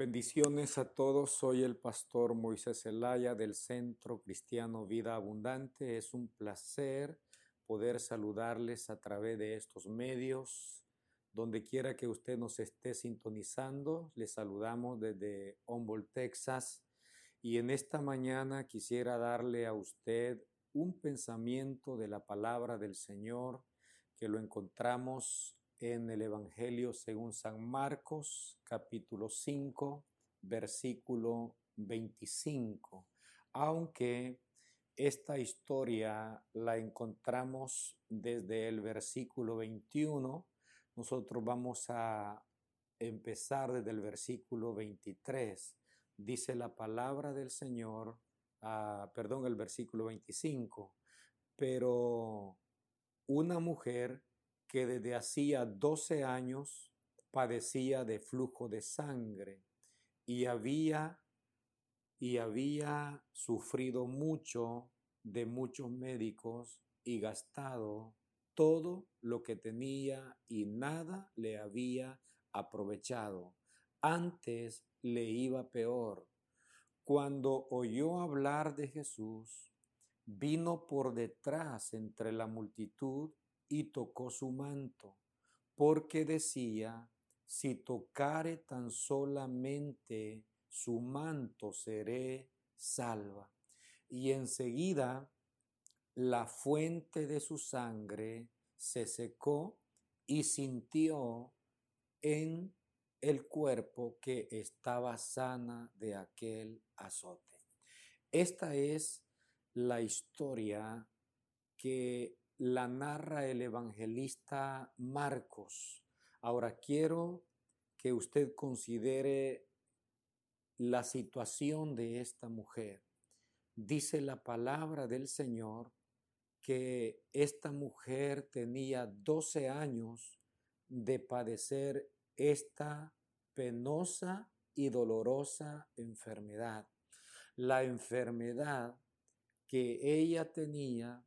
Bendiciones a todos, soy el pastor Moisés Zelaya del Centro Cristiano Vida Abundante. Es un placer poder saludarles a través de estos medios. Donde quiera que usted nos esté sintonizando, les saludamos desde Humboldt, Texas. Y en esta mañana quisiera darle a usted un pensamiento de la palabra del Señor que lo encontramos en el Evangelio según San Marcos, capítulo 5, versículo 25. Aunque esta historia la encontramos desde el versículo 21, nosotros vamos a empezar desde el versículo 23. Dice la palabra del Señor, ah, perdón, el versículo 25, pero una mujer que desde hacía 12 años padecía de flujo de sangre y había y había sufrido mucho de muchos médicos y gastado todo lo que tenía y nada le había aprovechado. Antes le iba peor. Cuando oyó hablar de Jesús, vino por detrás entre la multitud y tocó su manto, porque decía, si tocare tan solamente su manto seré salva. Y enseguida la fuente de su sangre se secó y sintió en el cuerpo que estaba sana de aquel azote. Esta es la historia que la narra el evangelista Marcos. Ahora quiero que usted considere la situación de esta mujer. Dice la palabra del Señor que esta mujer tenía 12 años de padecer esta penosa y dolorosa enfermedad. La enfermedad que ella tenía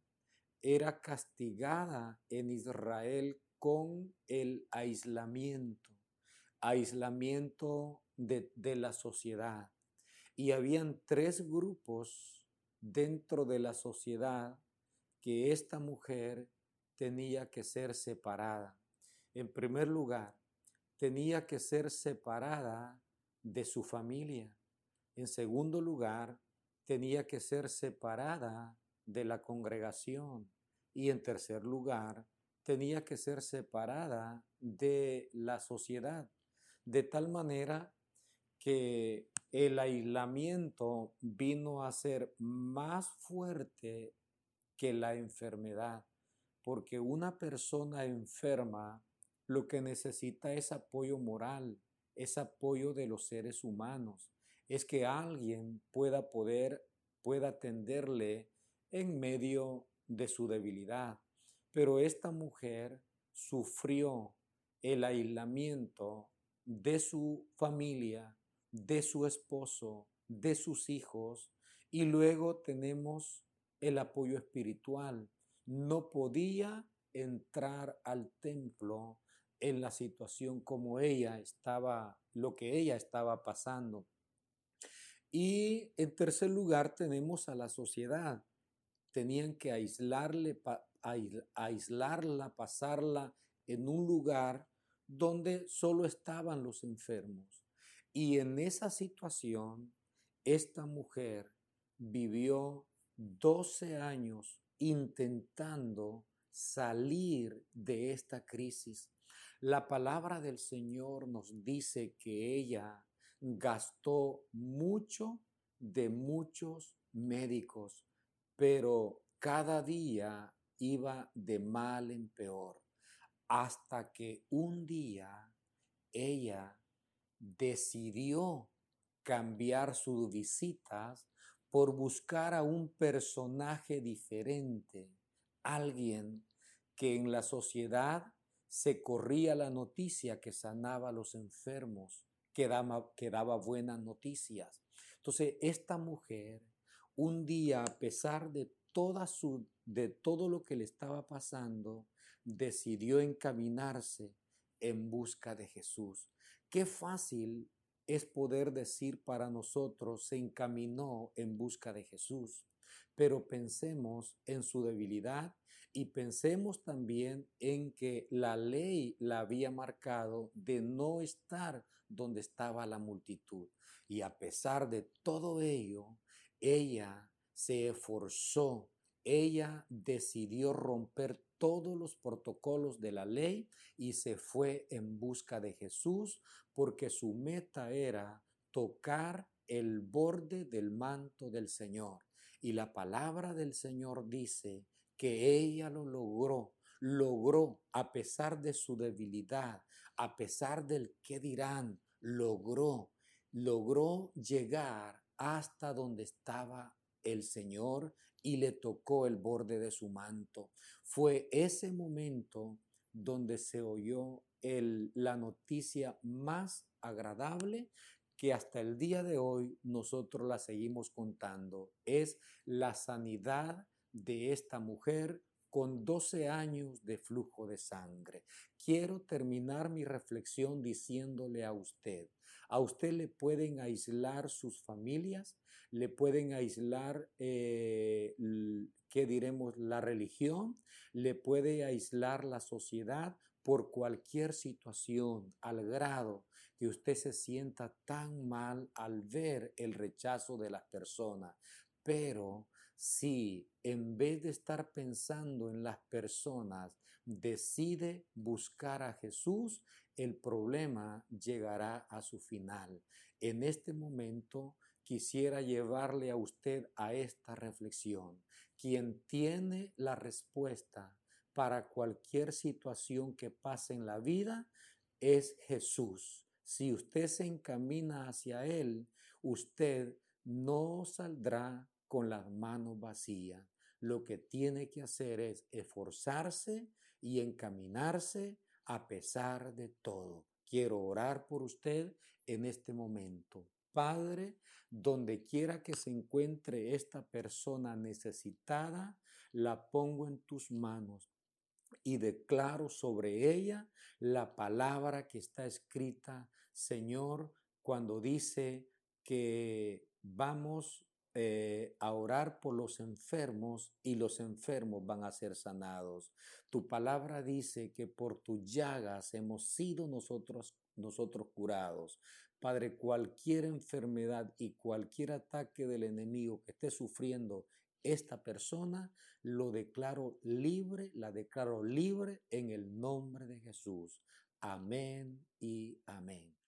era castigada en Israel con el aislamiento, aislamiento de, la sociedad. Y habían tres grupos dentro de la sociedad que esta mujer tenía que ser separada. En primer lugar, tenía que ser separada de su familia. En segundo lugar, tenía que ser separada de la congregación. Y en tercer lugar, tenía que ser separada de la sociedad, de tal manera que el aislamiento vino a ser más fuerte que la enfermedad, porque una persona enferma lo que necesita es apoyo moral, es apoyo de los seres humanos, es que alguien pueda poder, pueda atenderle en medio de su debilidad. Pero esta mujer sufrió el aislamiento de su familia, de su esposo, de sus hijos, y luego tenemos el apoyo espiritual. No podía entrar al templo en la situación como ella estaba, lo que ella estaba pasando. Y en tercer lugar tenemos a la sociedad tenían que aislarle, aislarla, pasarla en un lugar donde solo estaban los enfermos. Y en esa situación, esta mujer vivió 12 años intentando salir de esta crisis. La palabra del Señor nos dice que ella gastó mucho de muchos médicos, pero cada día iba de mal en peor, hasta que un día ella decidió cambiar sus visitas por buscar a un personaje diferente, alguien que en la sociedad se corría la noticia que sanaba a los enfermos, que daba, que daba buenas noticias. Entonces, esta mujer un día, a pesar de, todo lo que le estaba pasando, decidió encaminarse en busca de Jesús. Qué fácil es poder decir para nosotros, se encaminó en busca de Jesús. Pero pensemos en su debilidad y pensemos también en que la ley la había marcado de no estar donde estaba la multitud. Y a pesar de todo ello, ella se esforzó, ella decidió romper todos los protocolos de la ley y se fue en busca de Jesús porque su meta era tocar el borde del manto del Señor. Y la palabra del Señor dice que ella lo logró, logró a pesar de su debilidad, a pesar del que dirán, logró, logró llegar hasta donde estaba el Señor y le tocó el borde de su manto. Fue ese momento donde se oyó la noticia más agradable que hasta el día de hoy nosotros la seguimos contando. Es la sanidad de esta mujer con 12 años de flujo de sangre. Quiero terminar mi reflexión diciéndole a usted, a usted le pueden aislar sus familias, le pueden aislar, eh, ¿qué diremos?, la religión, le puede aislar la sociedad por cualquier situación, al grado que usted se sienta tan mal al ver el rechazo de las personas. Pero si en vez de estar pensando en las personas, decide buscar a Jesús, el problema llegará a su final. En este momento quisiera llevarle a usted a esta reflexión. Quien tiene la respuesta para cualquier situación que pase en la vida es Jesús. Si usted se encamina hacia Él, usted no saldrá con las manos vacías. Lo que tiene que hacer es esforzarse y encaminarse a pesar de todo. Quiero orar por usted en este momento. Padre, donde quiera que se encuentre esta persona necesitada, la pongo en tus manos y declaro sobre ella la palabra que está escrita, Señor, cuando dice que vamos eh, a orar por los enfermos y los enfermos van a ser sanados. Tu palabra dice que por tus llagas hemos sido nosotros, nosotros curados. Padre, cualquier enfermedad y cualquier ataque del enemigo que esté sufriendo esta persona, lo declaro libre, la declaro libre en el nombre de Jesús. Amén y amén.